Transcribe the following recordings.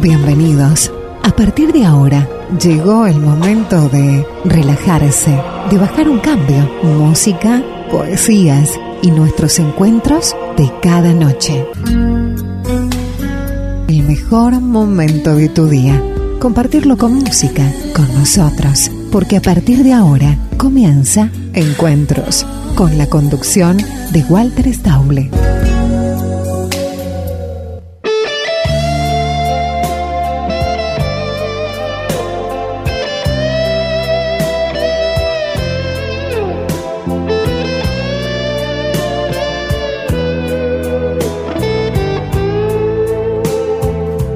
Bienvenidos. A partir de ahora, llegó el momento de relajarse, de bajar un cambio. Música, poesías y nuestros encuentros de cada noche. El mejor momento de tu día. Compartirlo con música, con nosotros. Porque a partir de ahora comienza Encuentros, con la conducción de Walter Stauble.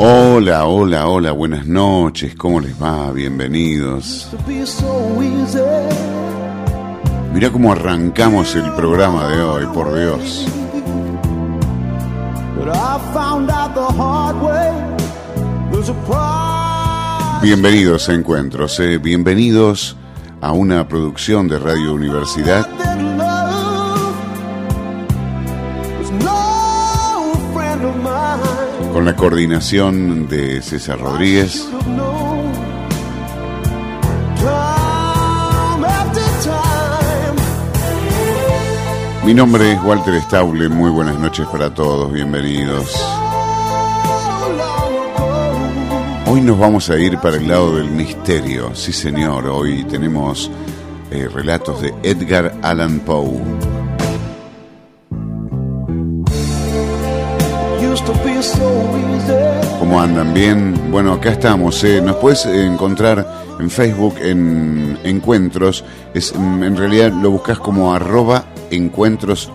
Hola, hola, hola, buenas noches, ¿cómo les va? Bienvenidos. Mira cómo arrancamos el programa de hoy, por Dios. Bienvenidos a Encuentros, eh, bienvenidos a una producción de Radio Universidad con la coordinación de César Rodríguez. Mi nombre es Walter Stauble, muy buenas noches para todos, bienvenidos. Hoy nos vamos a ir para el lado del misterio, sí señor, hoy tenemos eh, relatos de Edgar Allan Poe. ¿Cómo andan? Bien. Bueno, acá estamos. Eh. Nos puedes encontrar en Facebook en Encuentros. Es, mm, en realidad lo buscas como arroba encuentros.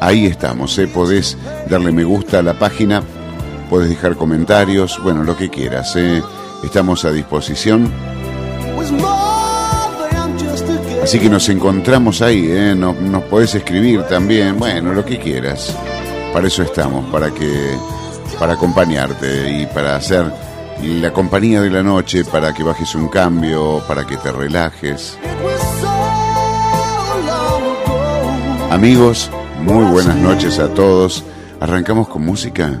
Ahí estamos. Eh. Podés darle me gusta a la página. Puedes dejar comentarios. Bueno, lo que quieras. Eh. Estamos a disposición. Así que nos encontramos ahí. Eh. Nos, nos podés escribir también. Bueno, lo que quieras. Para eso estamos, para que para acompañarte y para hacer la compañía de la noche, para que bajes un cambio, para que te relajes. Amigos, muy buenas noches a todos. ¿Arrancamos con música?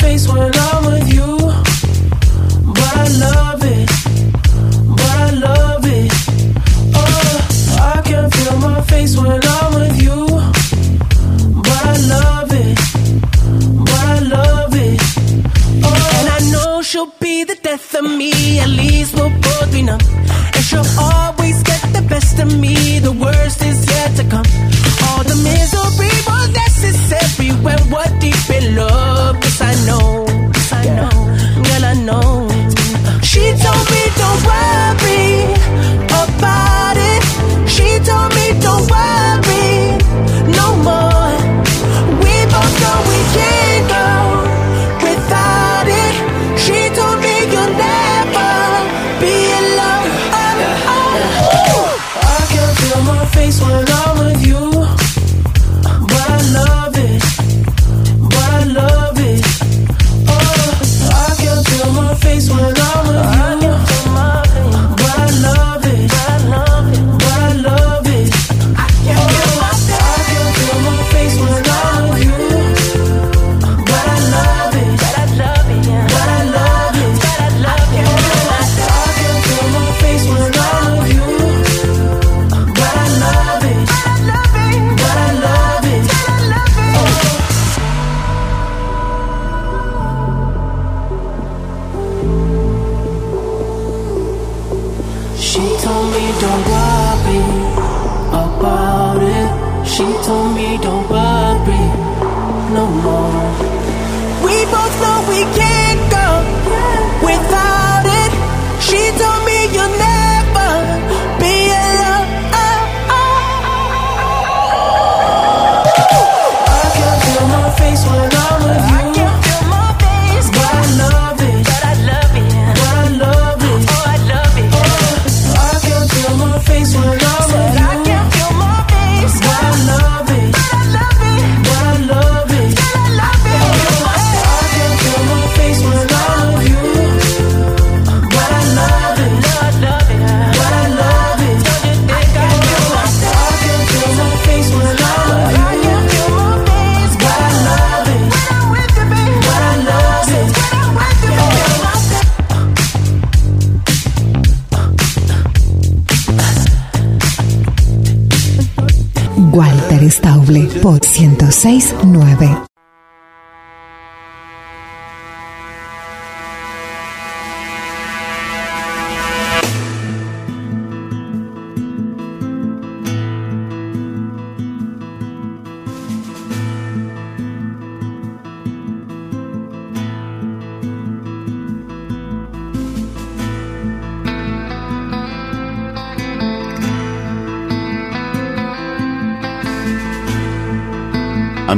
face when I'm with you, but I love it, but I love it. Oh, I can feel my face when I'm with you, but I love it, but I love it. Oh, and I know she'll be the death of me. At least we'll both be numb. And she'll always get the best of me. The worst is yet to come. All the misery was necessary when we're deep in love. Know. I know. Girl, I know. She told me don't worry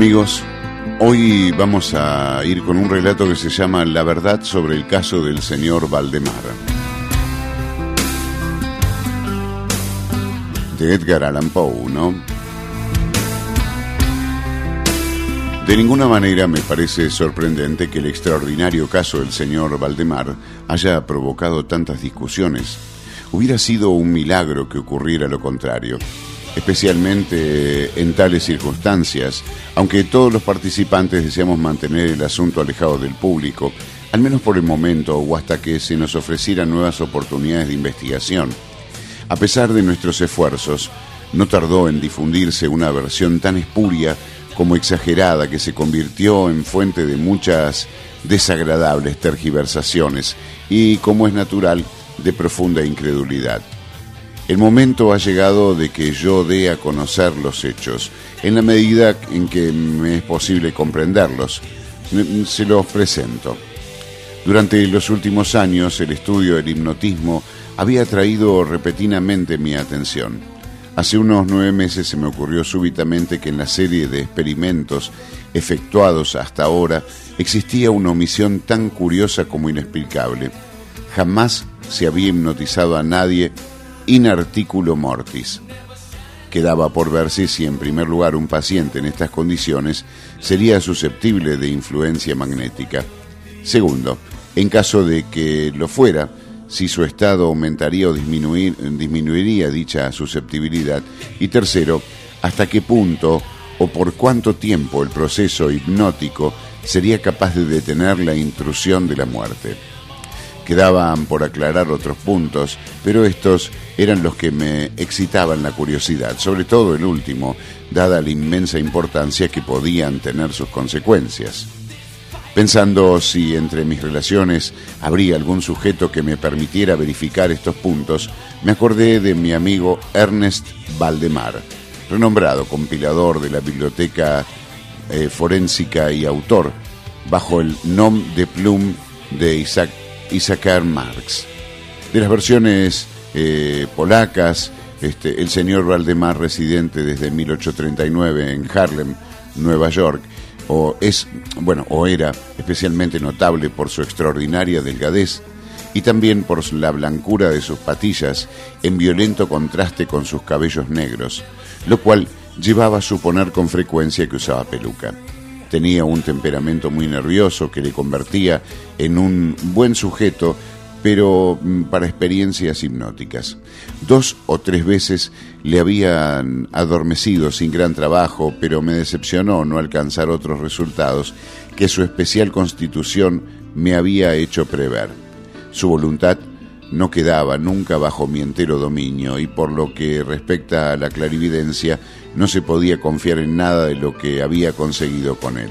Amigos, hoy vamos a ir con un relato que se llama La verdad sobre el caso del señor Valdemar. De Edgar Allan Poe, ¿no? De ninguna manera me parece sorprendente que el extraordinario caso del señor Valdemar haya provocado tantas discusiones. Hubiera sido un milagro que ocurriera lo contrario, especialmente en tales circunstancias, aunque todos los participantes deseamos mantener el asunto alejado del público, al menos por el momento o hasta que se nos ofrecieran nuevas oportunidades de investigación. A pesar de nuestros esfuerzos, no tardó en difundirse una versión tan espuria como exagerada que se convirtió en fuente de muchas desagradables tergiversaciones y, como es natural, de profunda incredulidad. El momento ha llegado de que yo dé a conocer los hechos, en la medida en que me es posible comprenderlos. Se los presento. Durante los últimos años, el estudio del hipnotismo había atraído repentinamente mi atención. Hace unos nueve meses se me ocurrió súbitamente que en la serie de experimentos efectuados hasta ahora existía una omisión tan curiosa como inexplicable. Jamás se había hipnotizado a nadie in articulo mortis. Quedaba por verse si en primer lugar un paciente en estas condiciones sería susceptible de influencia magnética. Segundo, en caso de que lo fuera, si su estado aumentaría o disminuir- disminuiría dicha susceptibilidad. Y tercero, hasta qué punto o por cuánto tiempo el proceso hipnótico sería capaz de detener la intrusión de la muerte. Quedaban por aclarar otros puntos, pero estos eran los que me excitaban la curiosidad, sobre todo el último, dada la inmensa importancia que podían tener sus consecuencias. Pensando si entre mis relaciones habría algún sujeto que me permitiera verificar estos puntos, me acordé de mi amigo Ernest Valdemar, renombrado compilador de la biblioteca eh, forénsica y autor, bajo el nom de plume de Isaac, Isaac Marx. De las versiones eh, polacas, este, el señor Valdemar, residente desde 1839 en Harlem, Nueva York, o es, bueno, o era especialmente notable por su extraordinaria delgadez y también por la blancura de sus patillas en violento contraste con sus cabellos negros, lo cual llevaba a suponer con frecuencia que usaba peluca. Tenía un temperamento muy nervioso que le convertía en un buen sujeto, pero mm, para experiencias hipnóticas. Dos o tres veces le habían adormecido sin gran trabajo, pero me decepcionó no alcanzar otros resultados que su especial constitución me había hecho prever. Su voluntad no quedaba nunca bajo mi entero dominio y por lo que respecta a la clarividencia no se podía confiar en nada de lo que había conseguido con él.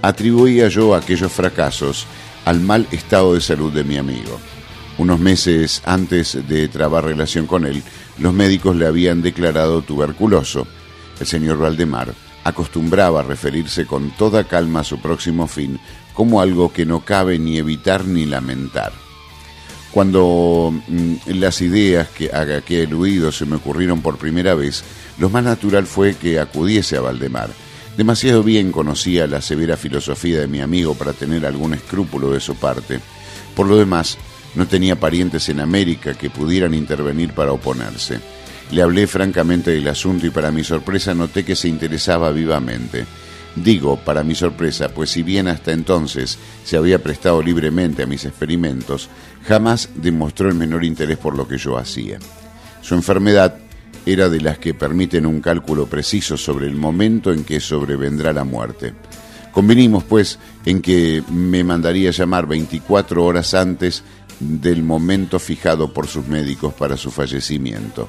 Atribuía yo aquellos fracasos al mal estado de salud de mi amigo. Unos meses antes de trabar relación con él, los médicos le habían declarado tuberculoso. El señor Valdemar acostumbraba a referirse con toda calma a su próximo fin como algo que no cabe ni evitar ni lamentar. Cuando mm, las ideas que, a que he eludido se me ocurrieron por primera vez, lo más natural fue que acudiese a Valdemar. Demasiado bien conocía la severa filosofía de mi amigo para tener algún escrúpulo de su parte. Por lo demás, no tenía parientes en América que pudieran intervenir para oponerse. Le hablé francamente del asunto y para mi sorpresa noté que se interesaba vivamente. Digo, para mi sorpresa, pues si bien hasta entonces se había prestado libremente a mis experimentos, jamás demostró el menor interés por lo que yo hacía. Su enfermedad era de las que permiten un cálculo preciso sobre el momento en que sobrevendrá la muerte. Convenimos, pues, en que me mandaría llamar 24 horas antes del momento fijado por sus médicos para su fallecimiento.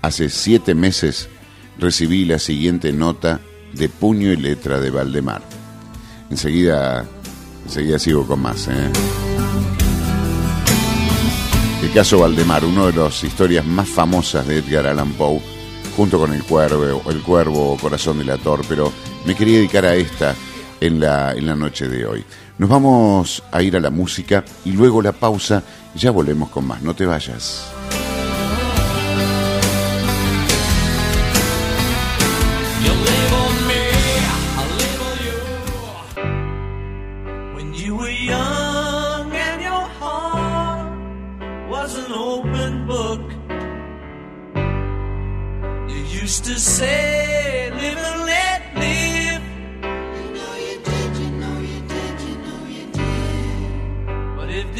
Hace siete meses recibí la siguiente nota de puño y letra de Valdemar. Enseguida, enseguida sigo con más. ¿eh? El caso Valdemar, una de las historias más famosas de Edgar Allan Poe, junto con El Cuervo, El Cuervo, Corazón del Ator, pero me quería dedicar a esta en la, en la noche de hoy. Nos vamos a ir a la música y luego la pausa, ya volvemos con más, no te vayas. Label me,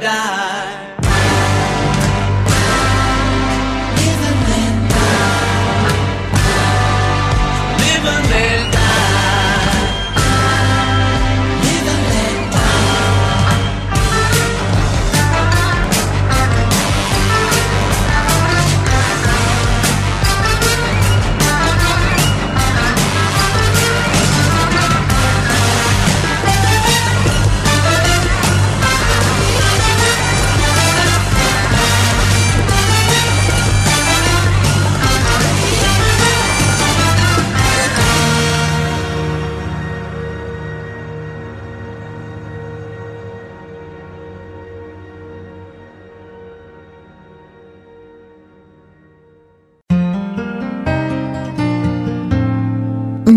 Die.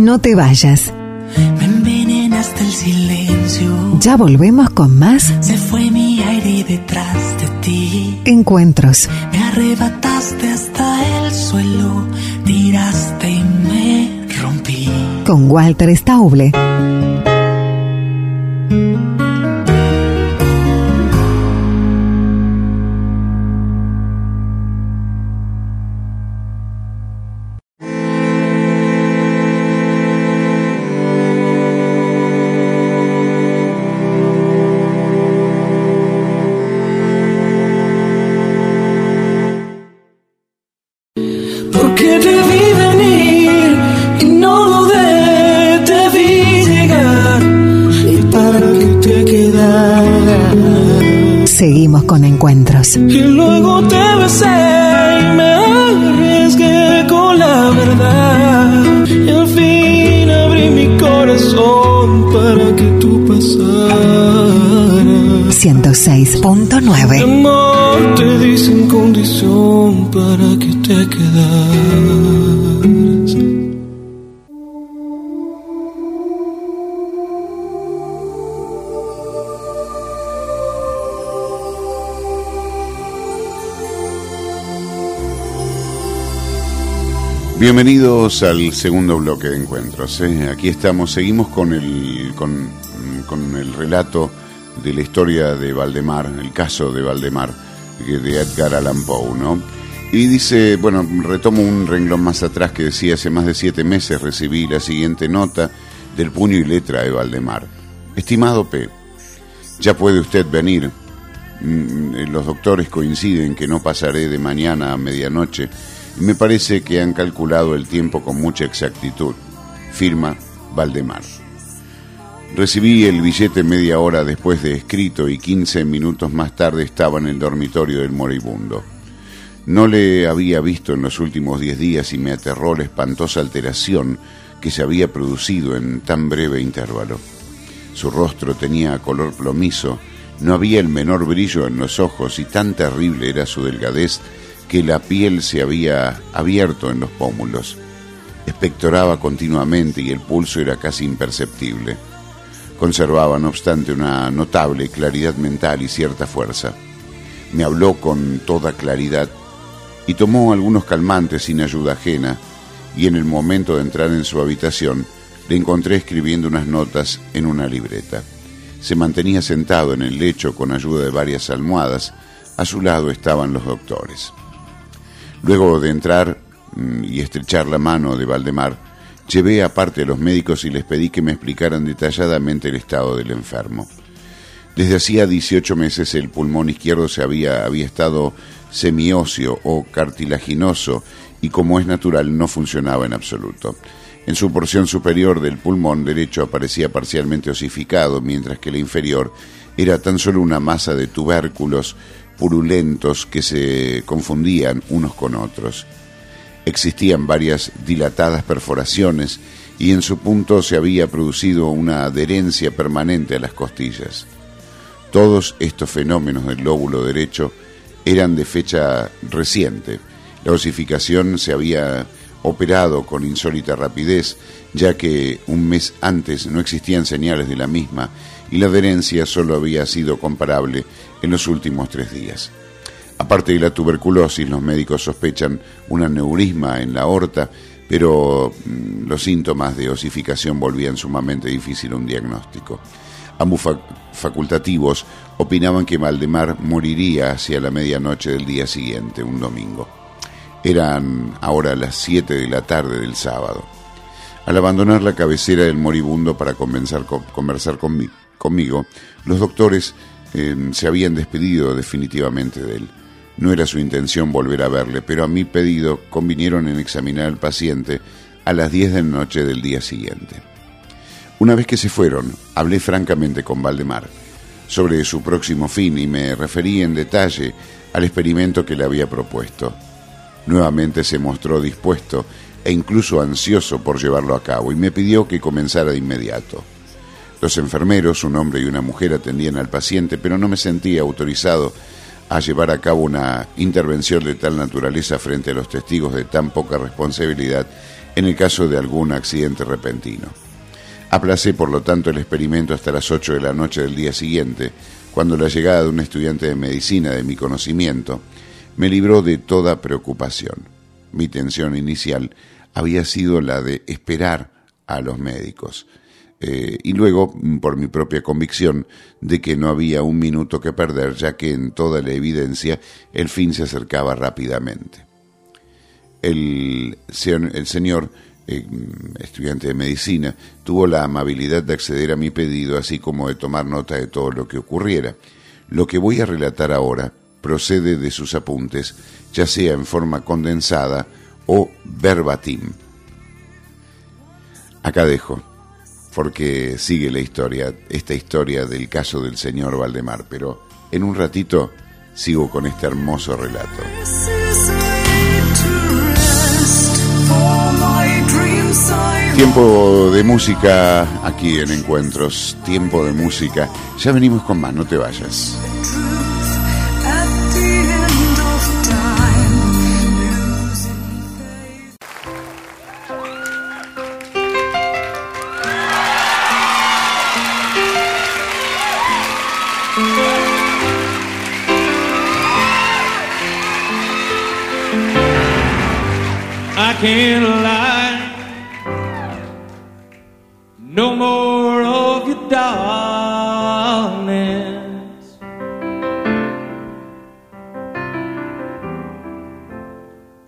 No te vayas. Me envenenaste el silencio. Ya volvemos con más. Se fue mi aire detrás de ti. Encuentros. Me arrebataste hasta el suelo. Tiraste y me rompí. Con Walter Stauble. Y luego te besé y me arriesgué con la verdad. Y al fin abrí mi corazón para que tú pasaras. 106.9. Bienvenidos al segundo bloque de encuentros. ¿eh? Aquí estamos, seguimos con el, con, con el relato de la historia de Valdemar, el caso de Valdemar, de Edgar Allan Poe, ¿no? Y dice, bueno, retomo un renglón más atrás que decía, hace más de siete meses recibí la siguiente nota del puño y letra de Valdemar. Estimado P, ya puede usted venir. Mm, Los doctores coinciden que no pasaré de mañana a medianoche me parece que han calculado el tiempo con mucha exactitud. Firma Valdemar. Recibí el billete media hora después de escrito y 15 minutos más tarde estaba en el dormitorio del moribundo. No le había visto en los últimos diez días y me aterró la espantosa alteración que se había producido en tan breve intervalo. Su rostro tenía color plomizo, no había el menor brillo en los ojos y tan terrible era su delgadez que la piel se había abierto en los pómulos. Expectoraba continuamente y el pulso era casi imperceptible. Conservaba, no obstante, una notable claridad mental y cierta fuerza. Me habló con toda claridad y tomó algunos calmantes sin ayuda ajena, y en el momento de entrar en su habitación le encontré escribiendo unas notas en una libreta. Se mantenía sentado en el lecho con ayuda de varias almohadas, a su lado estaban los doctores. Luego de entrar mm, y estrechar la mano de Valdemar, llevé aparte a los médicos y les pedí que me explicaran detalladamente el estado del enfermo. Desde hacía 18 meses el pulmón izquierdo se había, había estado semióseo o cartilaginoso y como es natural no funcionaba en absoluto. En su porción superior del pulmón derecho aparecía parcialmente osificado, mientras que la inferior era tan solo una masa de tubérculos purulentos que se confundían unos con otros. Existían varias dilatadas perforaciones y en su punto se había producido una adherencia permanente a las costillas. Todos estos fenómenos del lóbulo derecho eran de fecha reciente. La osificación se había operado con insólita rapidez, ya que un mes antes no existían señales de la misma y la adherencia solo había sido comparable en los últimos tres días. Aparte de la tuberculosis, los médicos sospechan un aneurisma en la aorta, pero mm, los síntomas de osificación volvían sumamente difícil un diagnóstico. Ambos fa- facultativos opinaban que Valdemar moriría hacia la medianoche del día siguiente, un domingo. Eran ahora las 7 de la tarde del sábado. Al abandonar la cabecera del moribundo para conversar, con- conversar conmi- conmigo, los doctores eh, se habían despedido definitivamente de él. No era su intención volver a verle, pero a mi pedido convinieron en examinar al paciente a las 10 de la noche del día siguiente. Una vez que se fueron, hablé francamente con Valdemar sobre su próximo fin y me referí en detalle al experimento que le había propuesto. Nuevamente se mostró dispuesto e incluso ansioso por llevarlo a cabo y me pidió que comenzara de inmediato. Los enfermeros, un hombre y una mujer, atendían al paciente, pero no me sentía autorizado a llevar a cabo una intervención de tal naturaleza frente a los testigos de tan poca responsabilidad en el caso de algún accidente repentino. Aplacé, por lo tanto, el experimento hasta las 8 de la noche del día siguiente, cuando la llegada de un estudiante de medicina de mi conocimiento me libró de toda preocupación. Mi tensión inicial había sido la de esperar a los médicos. Eh, y luego, mm, por mi propia convicción de que no había un minuto que perder, ya que en toda la evidencia el fin se acercaba rápidamente. El, el señor, eh, mm, estudiante de medicina, tuvo la amabilidad de acceder a mi pedido, así como de tomar nota de todo lo que ocurriera. Lo que voy a relatar ahora procede de sus apuntes, ya sea en forma condensada o verbatim. Acá dejo, porque sigue la historia, esta historia del caso del señor Valdemar, pero en un ratito sigo con este hermoso relato. Tiempo de música aquí en Encuentros, tiempo de música. Ya venimos con más, no te vayas. Can't lie. No more of your darkness.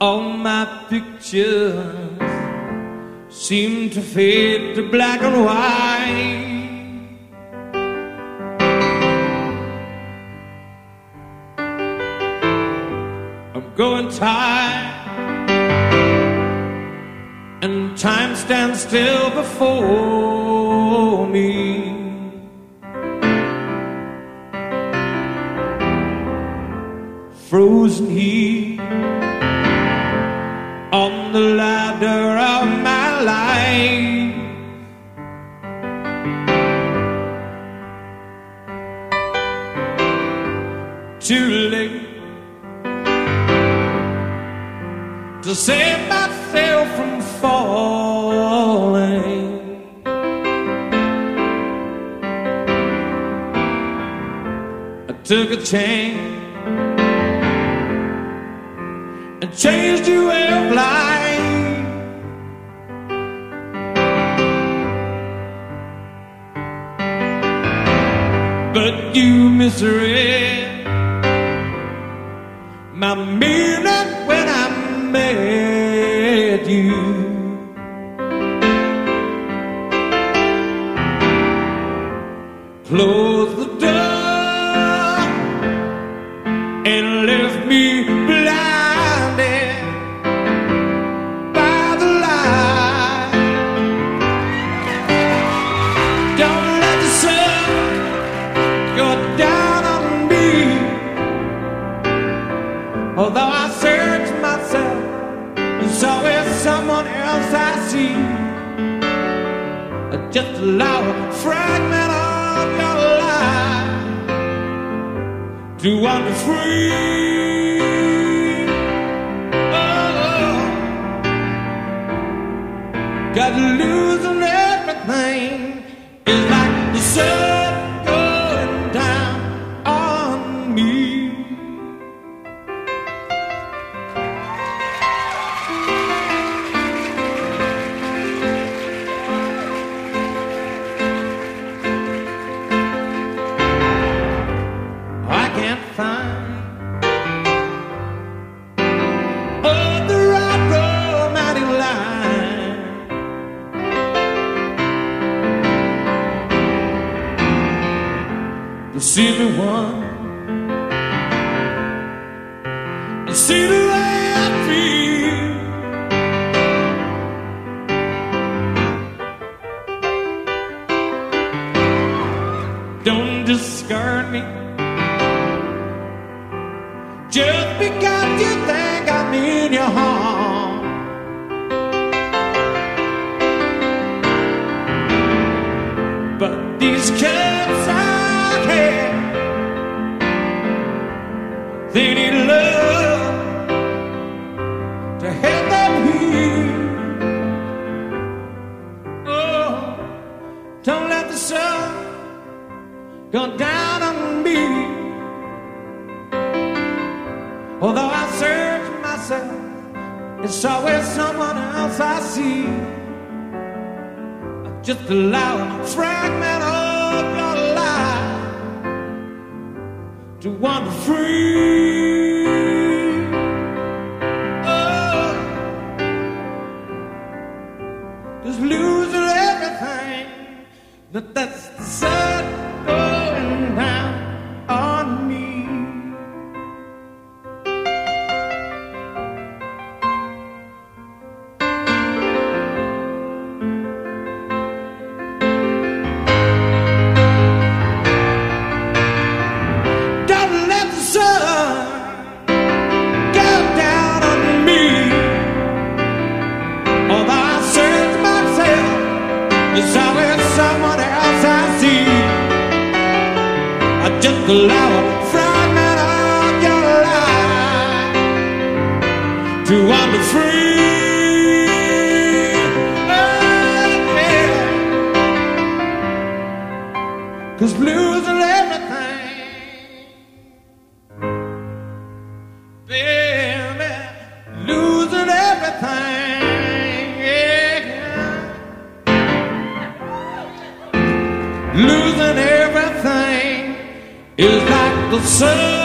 All my pictures seem to fade to black and white. I'm going tired still before and changed you Cause blues are everything. Baby, losing everything. Yeah. Losing everything is like the sun.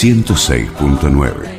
106.9.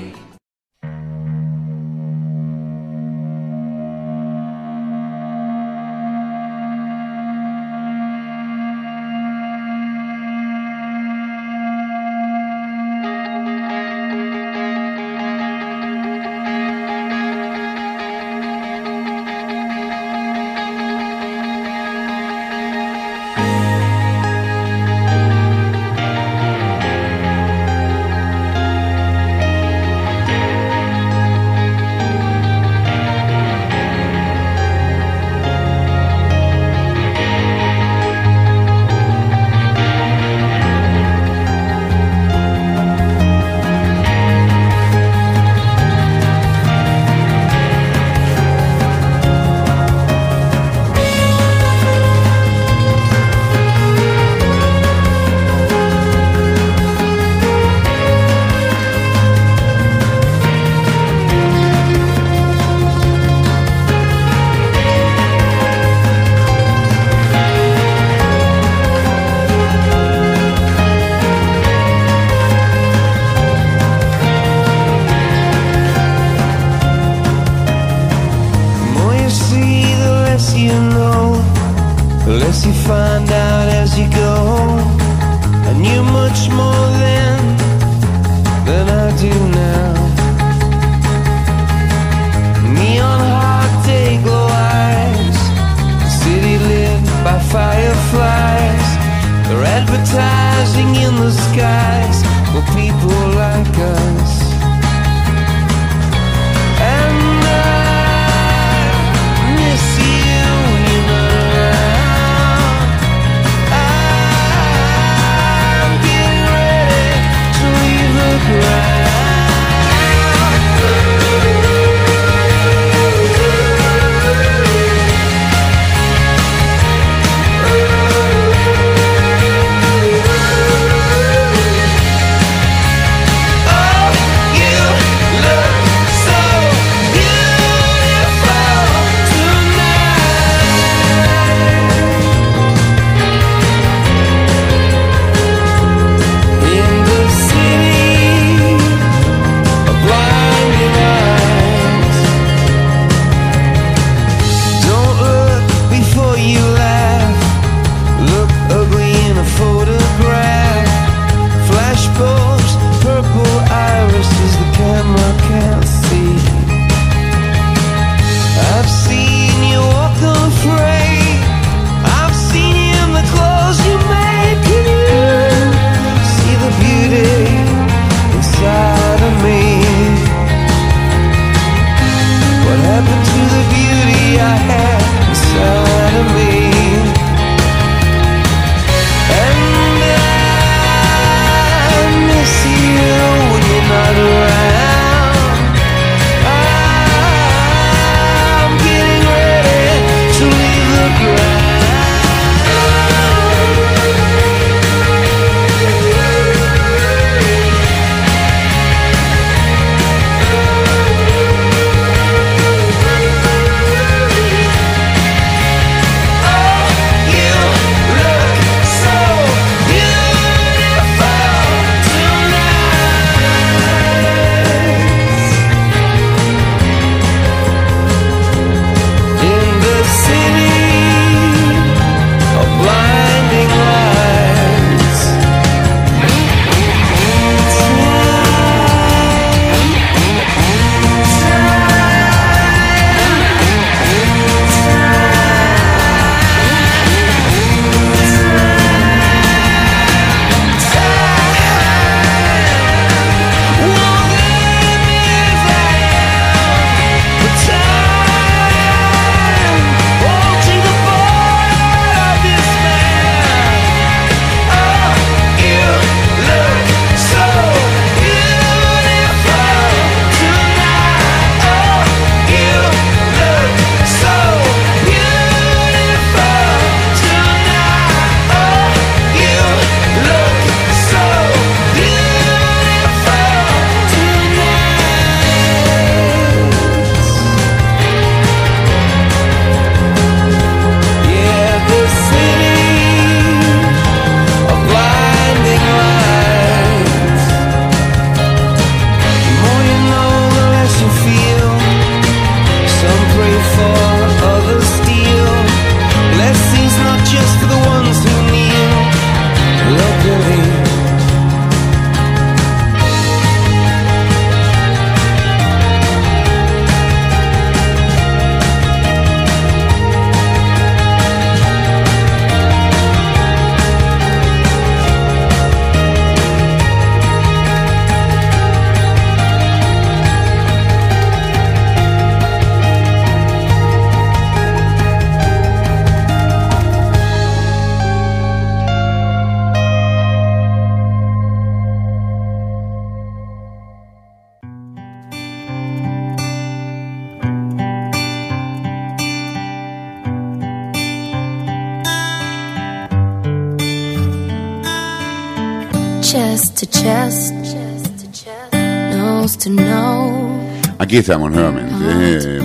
Aquí estamos nuevamente. Eh,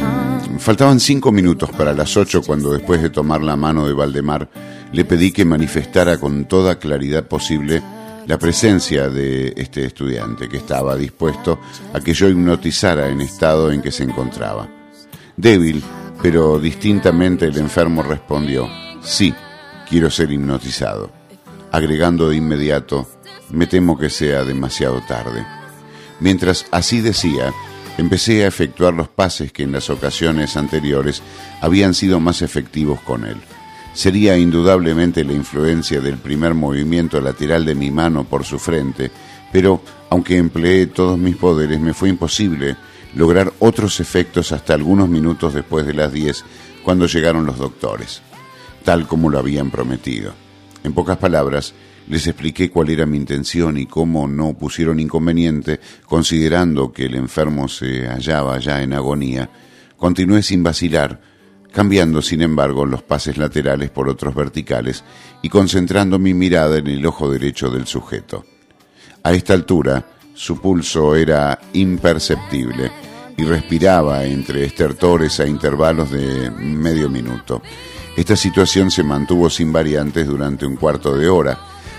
faltaban cinco minutos para las ocho cuando después de tomar la mano de Valdemar le pedí que manifestara con toda claridad posible la presencia de este estudiante que estaba dispuesto a que yo hipnotizara en estado en que se encontraba. Débil, pero distintamente el enfermo respondió, sí, quiero ser hipnotizado, agregando de inmediato, me temo que sea demasiado tarde. Mientras así decía, empecé a efectuar los pases que en las ocasiones anteriores habían sido más efectivos con él. Sería indudablemente la influencia del primer movimiento lateral de mi mano por su frente, pero aunque empleé todos mis poderes me fue imposible lograr otros efectos hasta algunos minutos después de las 10 cuando llegaron los doctores, tal como lo habían prometido. En pocas palabras, les expliqué cuál era mi intención y cómo no pusieron inconveniente, considerando que el enfermo se hallaba ya en agonía. Continué sin vacilar, cambiando sin embargo los pases laterales por otros verticales y concentrando mi mirada en el ojo derecho del sujeto. A esta altura, su pulso era imperceptible y respiraba entre estertores a intervalos de medio minuto. Esta situación se mantuvo sin variantes durante un cuarto de hora.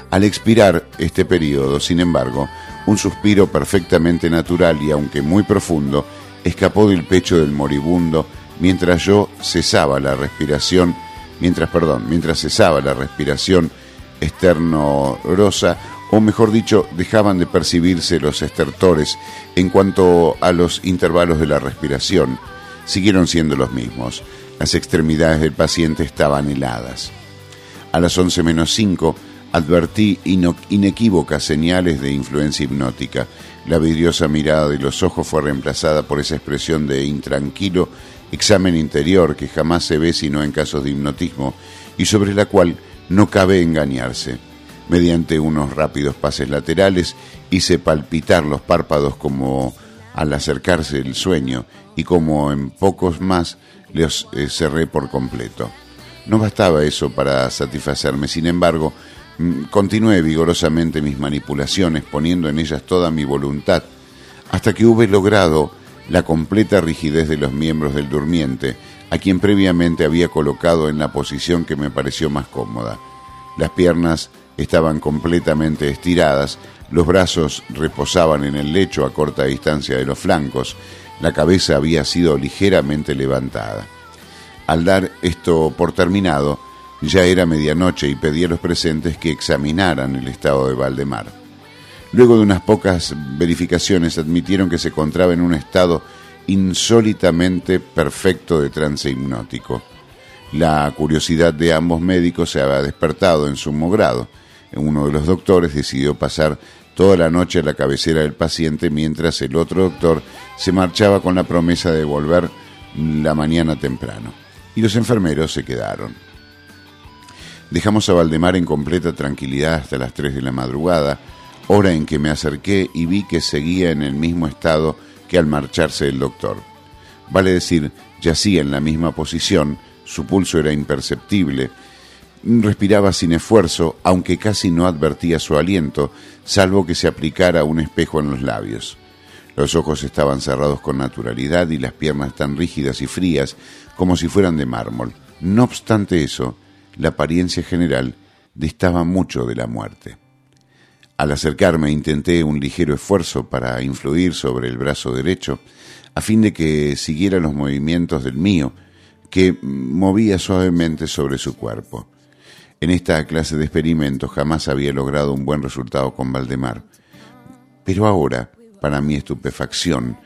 Al expirar este periodo, sin embargo, un suspiro perfectamente natural y aunque muy profundo escapó del pecho del moribundo mientras yo cesaba la respiración, mientras, perdón, mientras cesaba la respiración externorosa, o mejor dicho, dejaban de percibirse los estertores en cuanto a los intervalos de la respiración, siguieron siendo los mismos. Las extremidades del paciente estaban heladas. A las 11 menos 5 advertí inequívocas señales de influencia hipnótica. La vidriosa mirada de los ojos fue reemplazada por esa expresión de intranquilo examen interior que jamás se ve sino en casos de hipnotismo y sobre la cual no cabe engañarse. Mediante unos rápidos pases laterales hice palpitar los párpados como al acercarse el sueño y como en pocos más los eh, cerré por completo. No bastaba eso para satisfacerme, sin embargo, continué vigorosamente mis manipulaciones, poniendo en ellas toda mi voluntad, hasta que hube logrado la completa rigidez de los miembros del durmiente, a quien previamente había colocado en la posición que me pareció más cómoda. Las piernas estaban completamente estiradas, los brazos reposaban en el lecho a corta distancia de los flancos, la cabeza había sido ligeramente levantada. Al dar esto por terminado, ya era medianoche y pedí a los presentes que examinaran el estado de Valdemar. Luego de unas pocas verificaciones admitieron que se encontraba en un estado insólitamente perfecto de trance hipnótico. La curiosidad de ambos médicos se había despertado en sumo grado. Uno de los doctores decidió pasar toda la noche a la cabecera del paciente mientras el otro doctor se marchaba con la promesa de volver la mañana temprano. Y los enfermeros se quedaron. Dejamos a Valdemar en completa tranquilidad hasta las 3 de la madrugada, hora en que me acerqué y vi que seguía en el mismo estado que al marcharse el doctor. Vale decir, yacía en la misma posición, su pulso era imperceptible, respiraba sin esfuerzo, aunque casi no advertía su aliento, salvo que se aplicara un espejo en los labios. Los ojos estaban cerrados con naturalidad y las piernas tan rígidas y frías como si fueran de mármol. No obstante eso, la apariencia general distaba mucho de la muerte. Al acercarme intenté un ligero esfuerzo para influir sobre el brazo derecho, a fin de que siguiera los movimientos del mío, que movía suavemente sobre su cuerpo. En esta clase de experimentos jamás había logrado un buen resultado con Valdemar. Pero ahora, para mi estupefacción,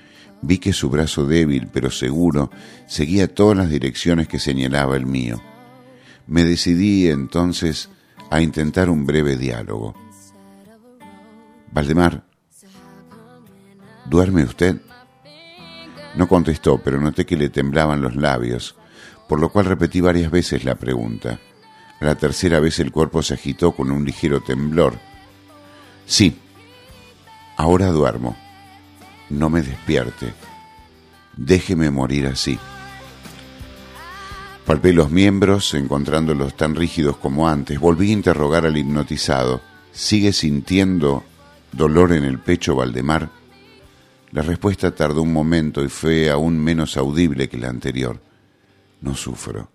vi que su brazo débil pero seguro seguía todas las direcciones que señalaba el mío. Me decidí entonces a intentar un breve diálogo. Valdemar, ¿duerme usted? No contestó, pero noté que le temblaban los labios, por lo cual repetí varias veces la pregunta. A la tercera vez el cuerpo se agitó con un ligero temblor. Sí, ahora duermo. No me despierte. Déjeme morir así. Palpé los miembros, encontrándolos tan rígidos como antes. Volví a interrogar al hipnotizado. ¿Sigue sintiendo dolor en el pecho, Valdemar? La respuesta tardó un momento y fue aún menos audible que la anterior. No sufro.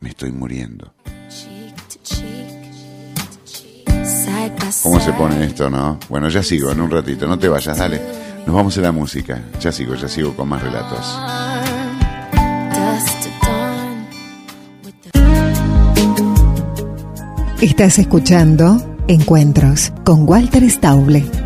Me estoy muriendo. ¿Cómo se pone esto, no? Bueno, ya sigo en un ratito. No te vayas, dale. Nos vamos a la música. Ya sigo, ya sigo con más relatos. Estás escuchando Encuentros con Walter Stauble.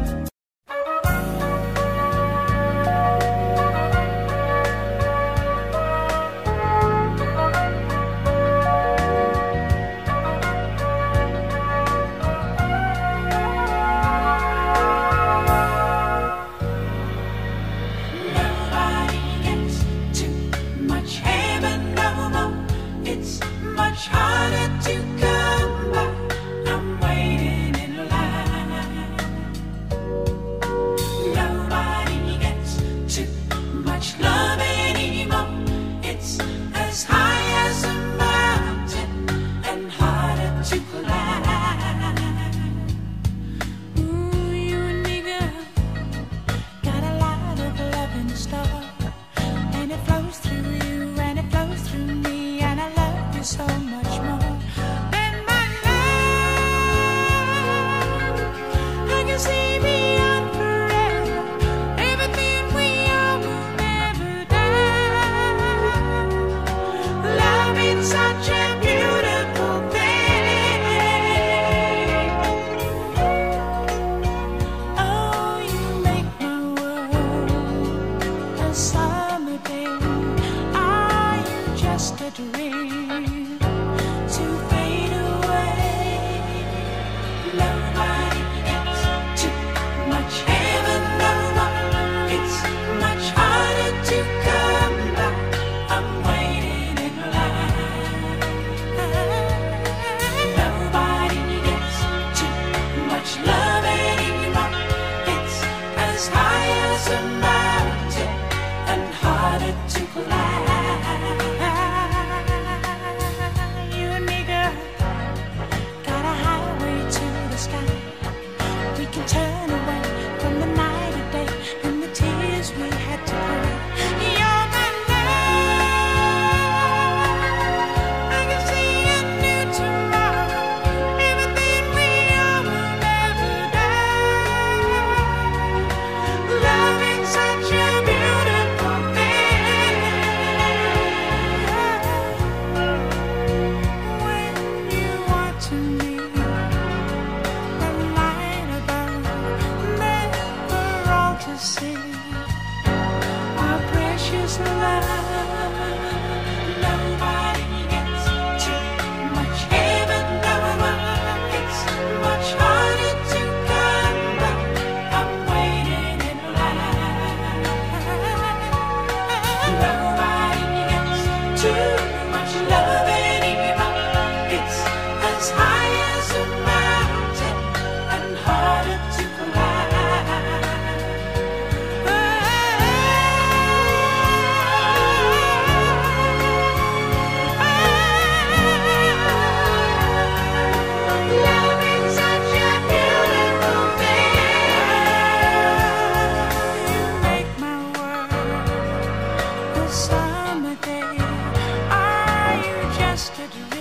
Podcast.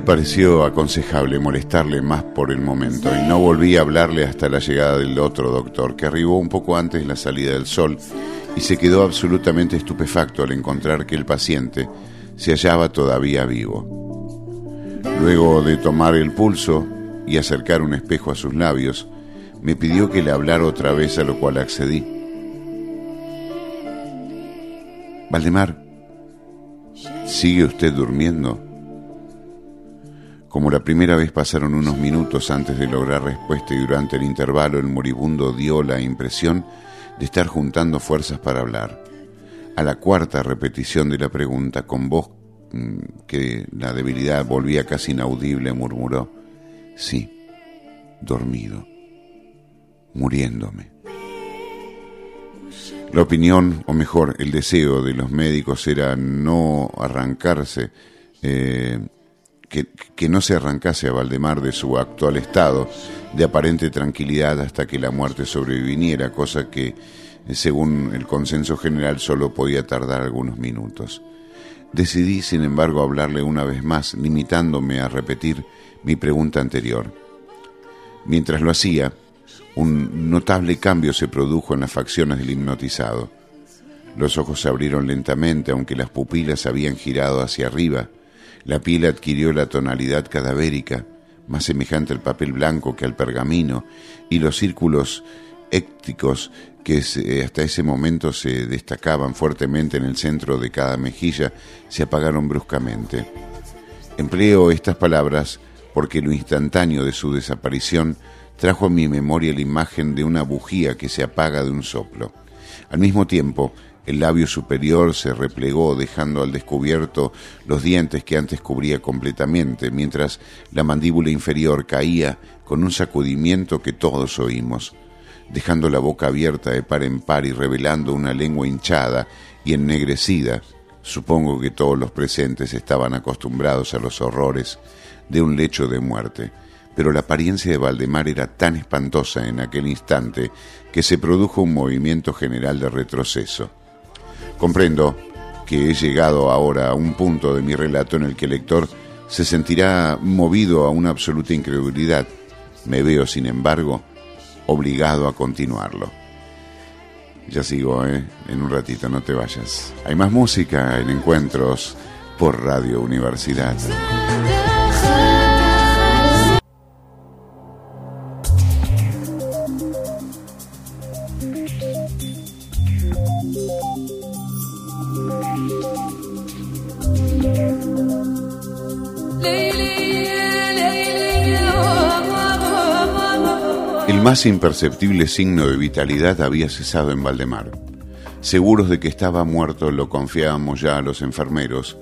Pareció aconsejable molestarle más por el momento y no volví a hablarle hasta la llegada del otro doctor, que arribó un poco antes de la salida del sol y se quedó absolutamente estupefacto al encontrar que el paciente se hallaba todavía vivo. Luego de tomar el pulso y acercar un espejo a sus labios, me pidió que le hablara otra vez, a lo cual accedí. Valdemar, ¿sigue usted durmiendo? Como la primera vez pasaron unos minutos antes de lograr respuesta y durante el intervalo el moribundo dio la impresión de estar juntando fuerzas para hablar. A la cuarta repetición de la pregunta, con voz mm, que la debilidad volvía casi inaudible, murmuró, sí, dormido, muriéndome. La opinión, o mejor, el deseo de los médicos era no arrancarse eh, que, no se arrancase a Valdemar de su actual estado de aparente tranquilidad hasta que la muerte sobreviniera, cosa que, según el consenso general, solo podía tardar algunos minutos. Decidí, sin embargo, hablarle una vez más, limitándome a repetir mi pregunta anterior. Mientras lo hacía, un notable cambio se produjo en las facciones del hipnotizado. Los ojos se abrieron lentamente, aunque las pupilas habían girado hacia arriba, la piel adquirió la tonalidad cadavérica, más semejante al papel blanco que al pergamino, y los círculos écticos que hasta ese momento se destacaban fuertemente en el centro de cada mejilla se apagaron bruscamente. Empleo estas palabras porque lo instantáneo de su desaparición trajo a mi memoria la imagen de una bujía que se apaga de un soplo. Al mismo tiempo, el labio superior se replegó dejando al descubierto los dientes que antes cubría completamente, mientras la mandíbula inferior caía con un sacudimiento que todos oímos, dejando la boca abierta de par en par y revelando una lengua hinchada y ennegrecida. Supongo que todos los presentes estaban acostumbrados a los horrores de un lecho de muerte, pero la apariencia de Valdemar era tan espantosa en aquel instante que se produjo un movimiento general de retroceso. Comprendo que he llegado ahora a un punto de mi relato en el que el lector se sentirá movido a una absoluta incredulidad. Me veo, sin embargo, obligado a continuarlo. Ya sigo, ¿eh? En un ratito, no te vayas. Hay más música en encuentros por Radio Universidad. Más imperceptible signo de vitalidad había cesado en Valdemar. Seguros de que estaba muerto, lo confiábamos ya a los enfermeros,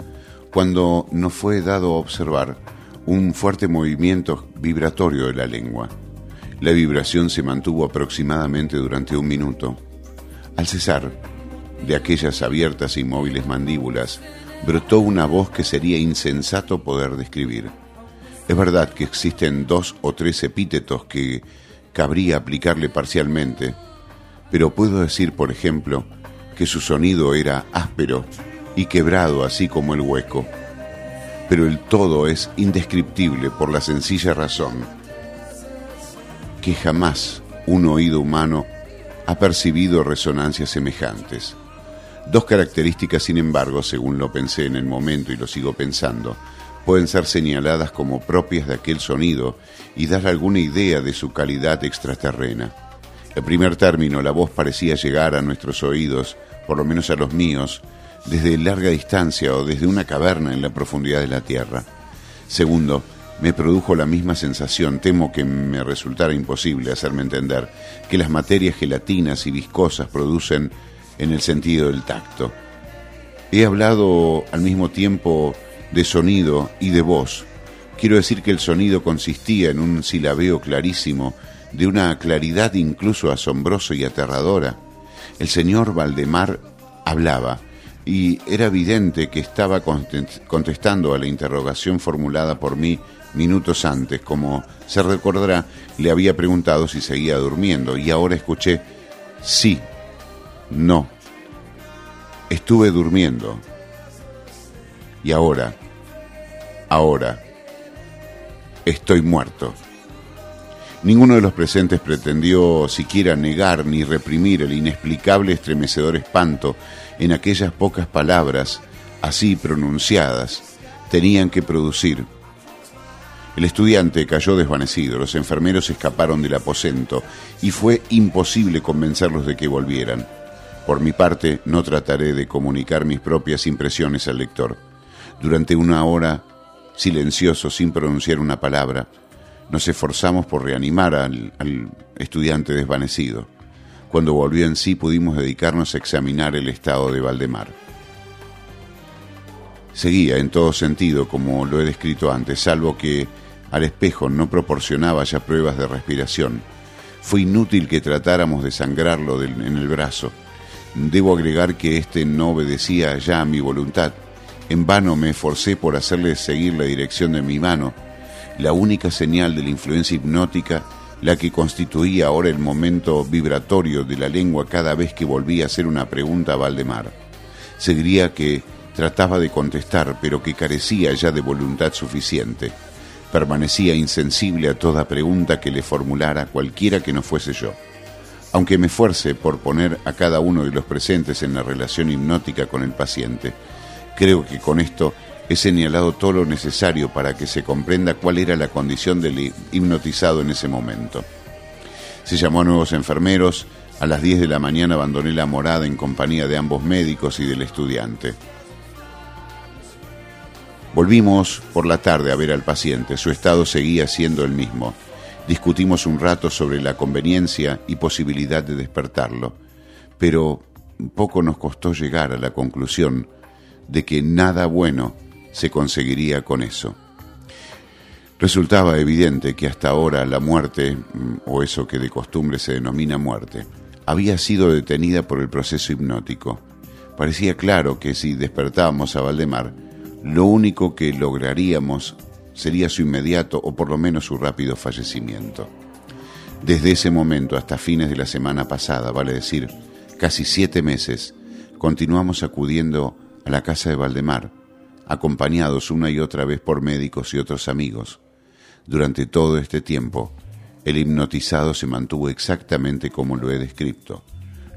cuando nos fue dado observar un fuerte movimiento vibratorio de la lengua. La vibración se mantuvo aproximadamente durante un minuto. Al cesar, de aquellas abiertas y móviles mandíbulas, brotó una voz que sería insensato poder describir. Es verdad que existen dos o tres epítetos que cabría aplicarle parcialmente, pero puedo decir, por ejemplo, que su sonido era áspero y quebrado así como el hueco. Pero el todo es indescriptible por la sencilla razón que jamás un oído humano ha percibido resonancias semejantes. Dos características, sin embargo, según lo pensé en el momento y lo sigo pensando, pueden ser señaladas como propias de aquel sonido y dar alguna idea de su calidad extraterrena. En primer término, la voz parecía llegar a nuestros oídos, por lo menos a los míos, desde larga distancia o desde una caverna en la profundidad de la Tierra. Segundo, me produjo la misma sensación, temo que me resultara imposible hacerme entender, que las materias gelatinas y viscosas producen en el sentido del tacto. He hablado al mismo tiempo de sonido y de voz. Quiero decir que el sonido consistía en un silabeo clarísimo, de una claridad incluso asombrosa y aterradora. El señor Valdemar hablaba y era evidente que estaba conte- contestando a la interrogación formulada por mí minutos antes, como se recordará, le había preguntado si seguía durmiendo y ahora escuché sí, no, estuve durmiendo y ahora, ahora, estoy muerto. Ninguno de los presentes pretendió siquiera negar ni reprimir el inexplicable estremecedor espanto en aquellas pocas palabras, así pronunciadas, tenían que producir. El estudiante cayó desvanecido, los enfermeros escaparon del aposento y fue imposible convencerlos de que volvieran. Por mi parte, no trataré de comunicar mis propias impresiones al lector. Durante una hora, silencioso, sin pronunciar una palabra, nos esforzamos por reanimar al, estudiante desvanecido. Cuando volvió en sí pudimos dedicarnos a examinar el estado de Valdemar. Seguía en todo sentido como lo he descrito antes, salvo que al espejo no proporcionaba ya pruebas de respiración. Fue inútil que tratáramos de sangrarlo en el brazo. Debo agregar que éste no obedecía ya a mi voluntad. En vano me esforcé por hacerle seguir la dirección de mi mano, la única señal de la influencia hipnótica, la que constituía ahora el momento vibratorio de la lengua cada vez que volvía a hacer una pregunta a Valdemar. Seguiría que trataba de contestar, pero que carecía ya de voluntad suficiente. Permanecía insensible a toda pregunta que le formulara cualquiera que no fuese yo. Aunque me esfuerce por poner a cada uno de los presentes en la relación hipnótica con el paciente, creo que con esto he señalado todo lo necesario para que se comprenda cuál era la condición del hi- hipnotizado en ese momento. Se llamó a nuevos enfermeros, a las 10 de la mañana abandoné la morada en compañía de ambos médicos y del estudiante. Volvimos por la tarde a ver al paciente, su estado seguía siendo el mismo. Discutimos un rato sobre la conveniencia y posibilidad de despertarlo, pero poco nos costó llegar a la conclusión de que nada bueno se conseguiría con eso. Resultaba evidente que hasta ahora la muerte, mm, o eso que de costumbre se denomina muerte, había sido detenida por el proceso hipnótico. Parecía claro que si despertábamos a Valdemar, lo único que lograríamos sería su inmediato o por lo menos su rápido fallecimiento. Desde ese momento hasta fines de la semana pasada, vale decir, casi siete meses, continuamos acudiendo a la casa de Valdemar, acompañados una y otra vez por médicos y otros amigos. Durante todo este tiempo, el hipnotizado se mantuvo exactamente como lo he descrito.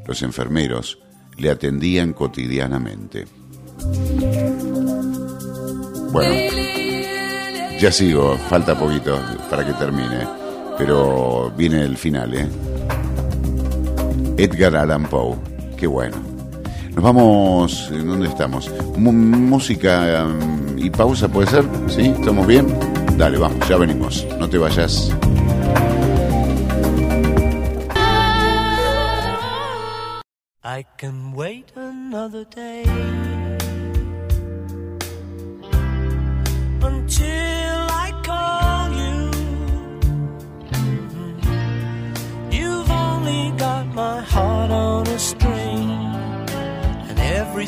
Los enfermeros le atendían cotidianamente. Bueno, ya sigo, falta poquito para que termine, pero viene el final, ¿eh? Edgar Allan Poe, qué bueno. Nos vamos, ¿en dónde estamos? Música um, y pausa, ¿puede ser? ¿Sí? ¿Estamos bien? Dale, vamos, ya venimos, no te vayas. I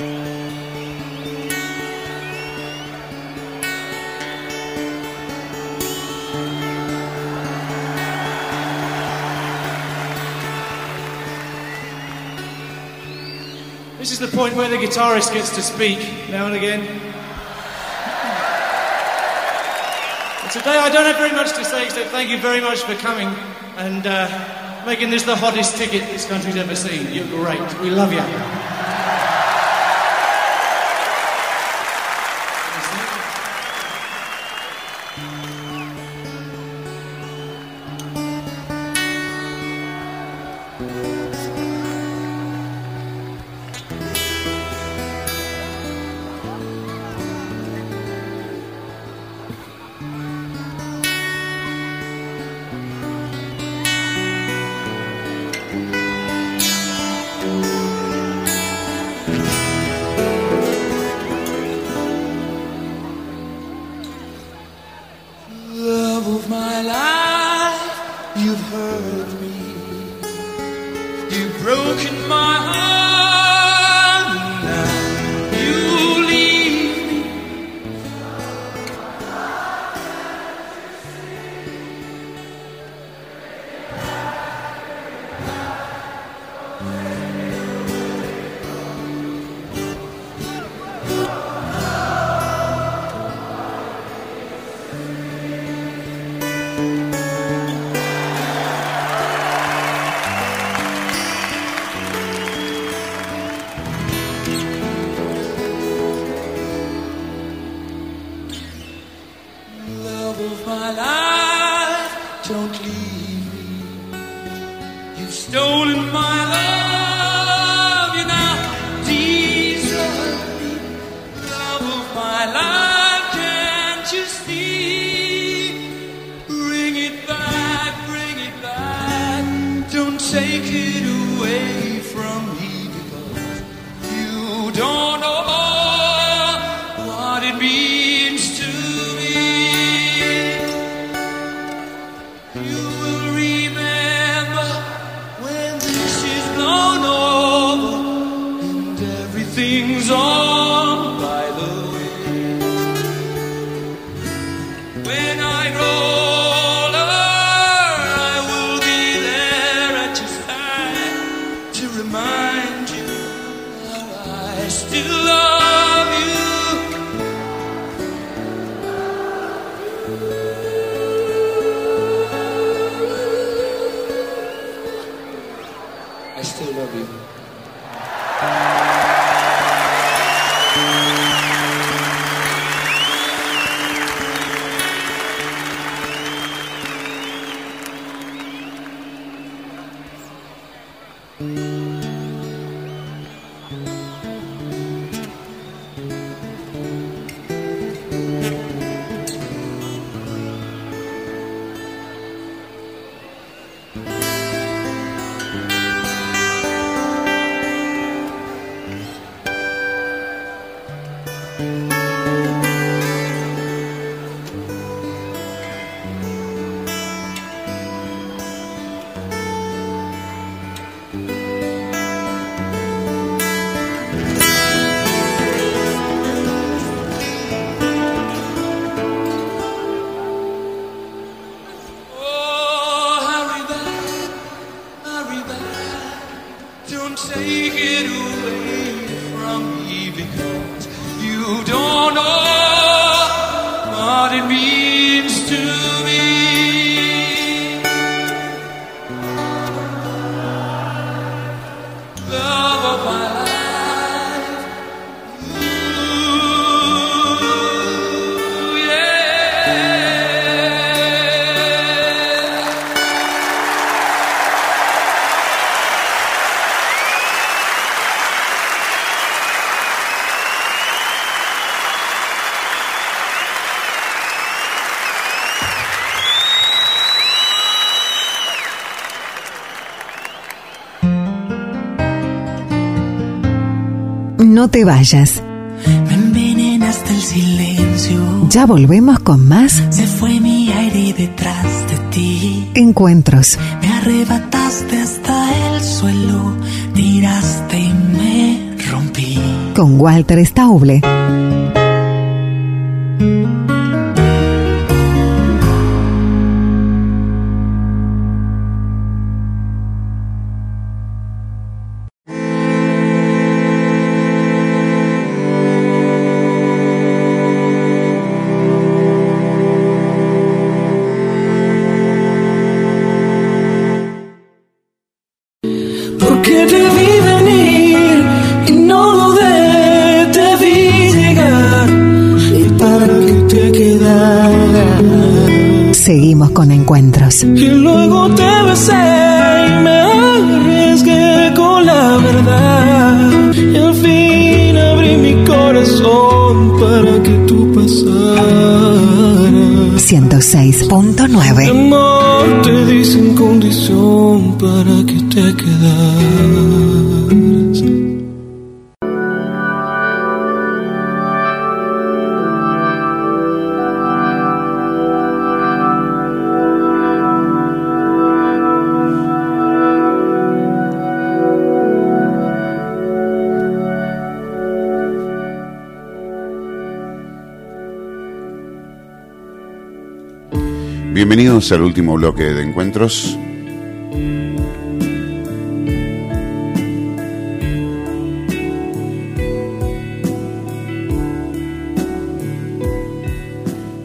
This is the point where the guitarist gets to speak now and again. And today I don't have very much to say except thank you very much for coming and uh, making this the hottest ticket this country's ever seen. You're great. We love you. My life, can't you see? Bring it back, bring it back. Don't take it away No te vayas. Me envenenaste el silencio. Ya volvemos con más Se fue mi aire detrás de ti. encuentros. Me arrebataste hasta el suelo. Tiraste y me rompí. con Walter Stauble. Encuentros. Y luego te besé y me arriesgué con la verdad. Y al fin abrí mi corazón para que tú pasaras. 106.9 Bienvenidos al último bloque de encuentros.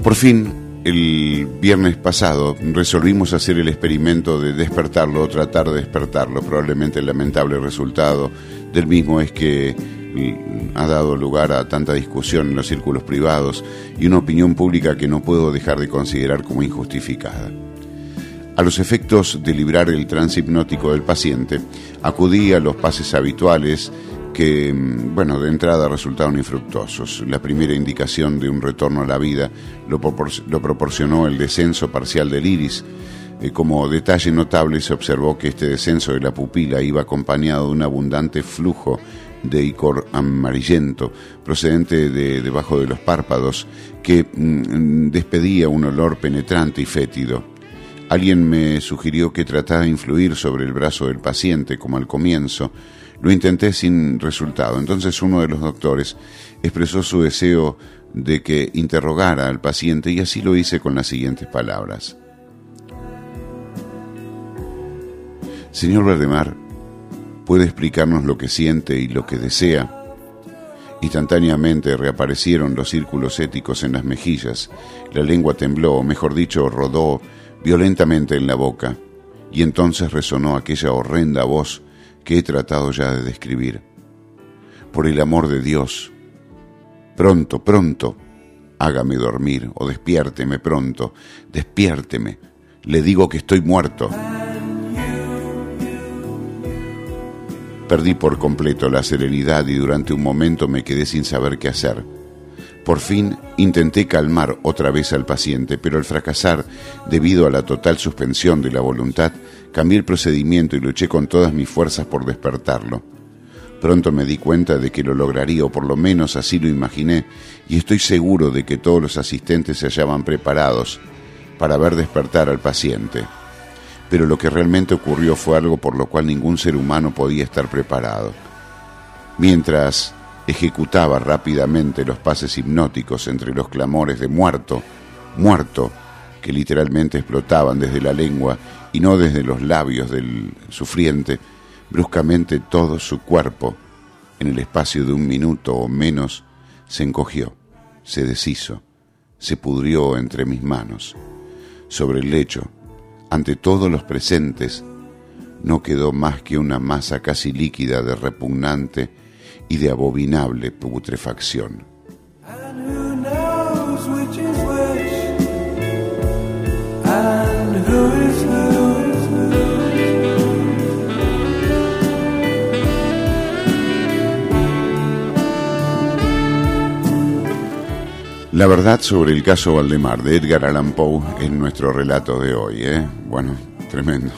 Por fin, el viernes pasado, resolvimos hacer el experimento de despertarlo o tratar de despertarlo. Probablemente el lamentable resultado del mismo es que ha dado lugar a tanta discusión en los círculos privados y una opinión pública que no puedo dejar de considerar como injustificada. A los efectos de librar el trance hipnótico del paciente, acudí a los pases habituales que, mm, bueno, de entrada resultaron infructuosos. La primera indicación de un retorno a la vida lo proporcionó el descenso parcial del iris. Eh, como detalle notable se observó que este descenso de la pupila iba acompañado de un abundante flujo de icor amarillento procedente de debajo de los párpados que mm, despedía un olor penetrante y fétido. Alguien me sugirió que tratara de influir sobre el brazo del paciente, como al comienzo. Lo intenté sin resultado. Entonces uno de los doctores expresó su deseo de que interrogara al paciente y así lo hice con las siguientes palabras. Señor Verdemar, ¿puede explicarnos lo que siente y lo que desea? Instantáneamente reaparecieron los círculos éticos en las mejillas, la lengua tembló, mejor dicho, rodó violentamente en la boca, y entonces resonó aquella horrenda voz que he tratado ya de describir. Por el amor de Dios, pronto, pronto, hágame dormir o despiérteme pronto, despiérteme, le digo que estoy muerto. Perdí por completo la serenidad y durante un momento me quedé sin saber qué hacer. Por fin intenté calmar otra vez al paciente, pero al fracasar, debido a la total suspensión de la voluntad, cambié el procedimiento y luché con todas mis fuerzas por despertarlo. Pronto me di cuenta de que lo lograría, o por lo menos así lo imaginé, y estoy seguro de que todos los asistentes se hallaban preparados para ver despertar al paciente. Pero lo que realmente ocurrió fue algo por lo cual ningún ser humano podía estar preparado. Mientras ejecutaba rápidamente los pases hipnóticos entre los clamores de muerto, muerto, que literalmente explotaban desde la lengua y no desde los labios del sufriente, bruscamente todo su cuerpo, en el espacio de un minuto o menos, se encogió, se deshizo, se pudrió entre mis manos. Sobre el lecho, ante todos los presentes, no quedó más que una masa casi líquida de repugnante y de abominable putrefacción. La verdad sobre el caso Valdemar de Edgar Allan Poe es nuestro relato de hoy, ¿eh? Bueno, tremendo.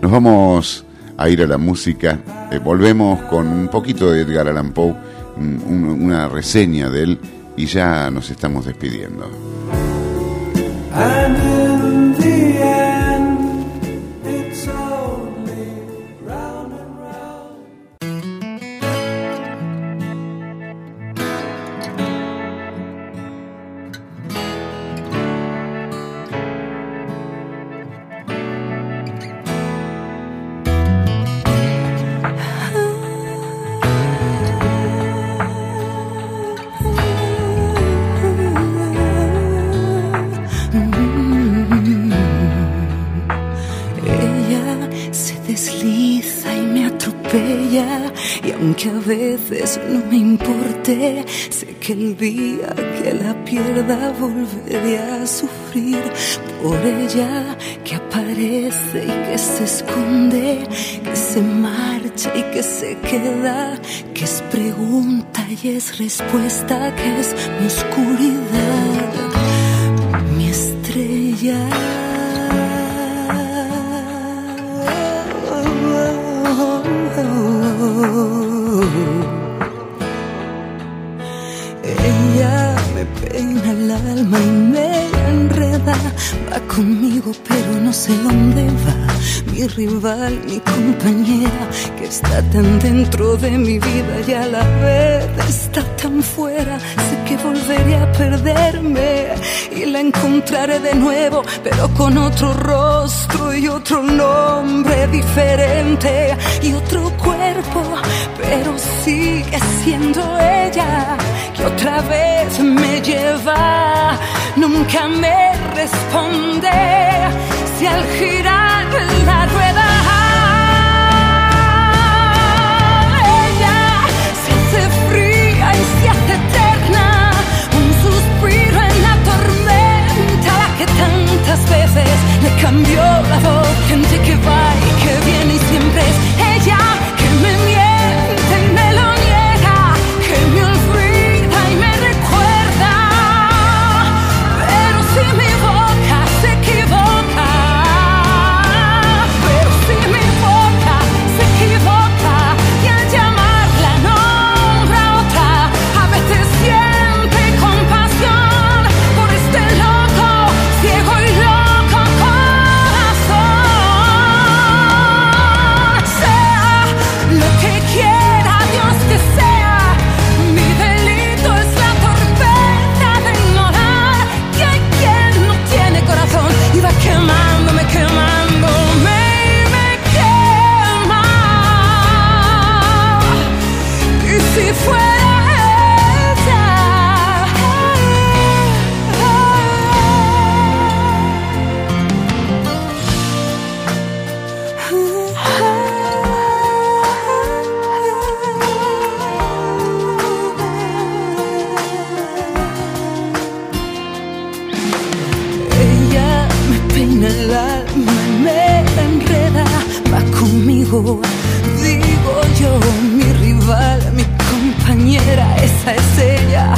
Nos vamos a ir a la música. Eh, volvemos con un poquito de Edgar Allan Poe, un- un- una reseña de él y ya nos estamos despidiendo. Pierda volveré a sufrir por ella que aparece y que se esconde, que se marcha y que se queda, que es pregunta y es respuesta, que es encontraré de nuevo, pero con otro rostro y otro nombre diferente y otro cuerpo, pero sigue siendo ella que otra vez me lleva. Nunca me responde si al girar cambió la voz. Digo yo, mi rival, mi compañera, esa es ella.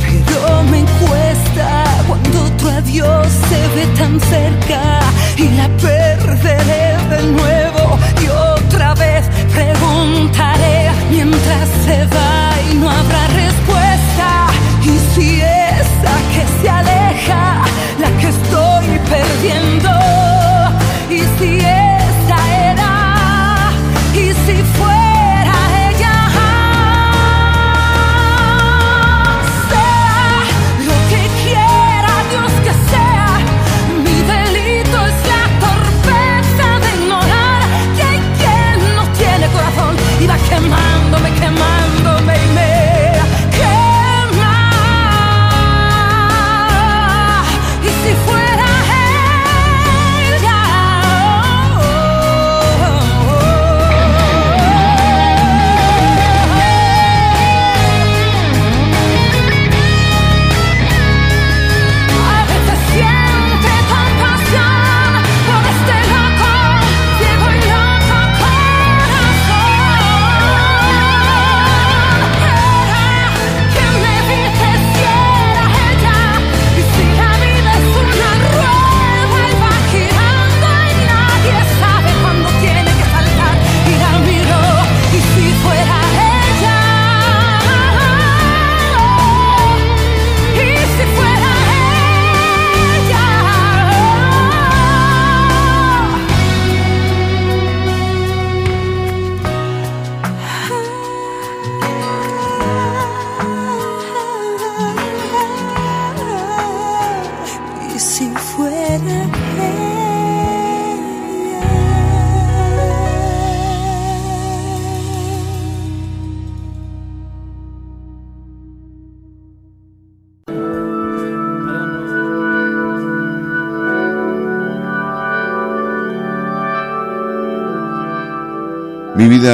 Pero me cuesta cuando otro adiós se ve tan cerca y la perderé de nuevo. Y otra vez preguntaré mientras se va y no habrá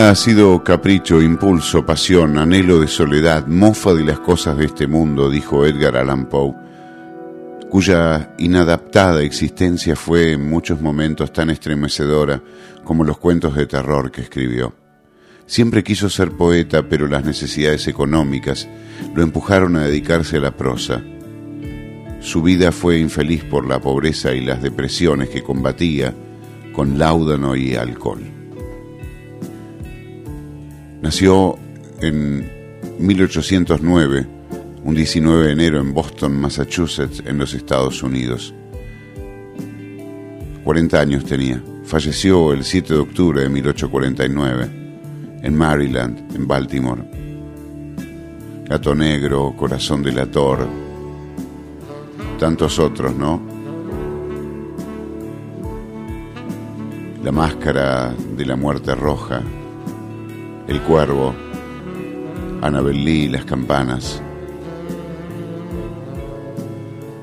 ha sido capricho, impulso, pasión, anhelo de soledad, mofa de las cosas de este mundo, dijo Edgar Allan Poe, cuya inadaptada existencia fue en muchos momentos tan estremecedora como los cuentos de terror que escribió. Siempre quiso ser poeta, pero las necesidades económicas lo empujaron a dedicarse a la prosa. Su vida fue infeliz por la pobreza y las depresiones que combatía con láudano y alcohol. Nació en 1809, un 19 de enero en Boston, Massachusetts, en los Estados Unidos. 40 años tenía. Falleció el 7 de octubre de 1849 en Maryland, en Baltimore. Gato Negro, Corazón delator, tantos otros, ¿no? La máscara de la muerte roja, El cuervo, Annabel Lee, Las campanas.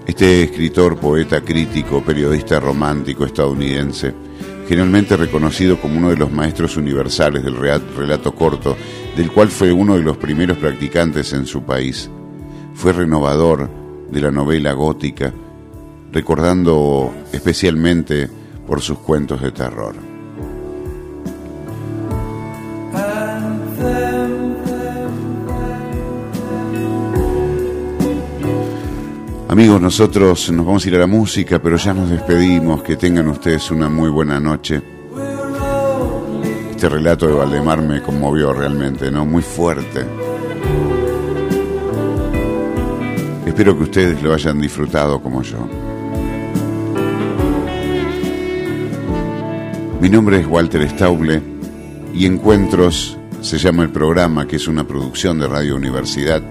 Este escritor, poeta, crítico, periodista romántico estadounidense, generalmente reconocido como uno de los maestros universales del relato corto, del cual fue uno de los primeros practicantes en su país. Fue renovador de la novela gótica, recordando especialmente por sus cuentos de terror. Amigos, nosotros nos vamos a ir a la música, pero ya nos despedimos. Que tengan ustedes una muy buena noche. Este relato de Valdemar me conmovió realmente, ¿no? Muy fuerte. Espero que ustedes lo hayan disfrutado como yo. Mi nombre es Walter Stauble y Encuentros se llama el programa, que es una producción de Radio Universidad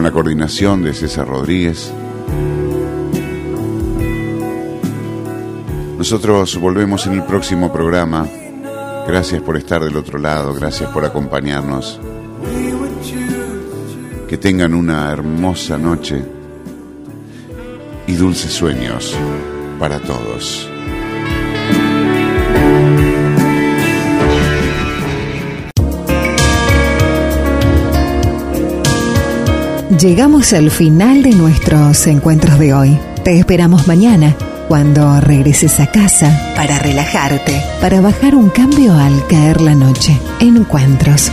con la coordinación de César Rodríguez. Nosotros volvemos en el próximo programa. Gracias por estar del otro lado, gracias por acompañarnos. Que tengan una hermosa noche y dulces sueños para todos. Llegamos al final de nuestros encuentros de hoy. Te esperamos mañana cuando regreses a casa para relajarte, para bajar un cambio al caer la noche. Encuentros.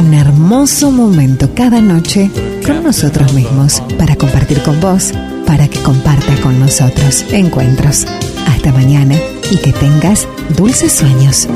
Un hermoso momento cada noche con nosotros mismos para compartir con vos, para que compartas con nosotros. Encuentros. Hasta mañana y que tengas dulces sueños.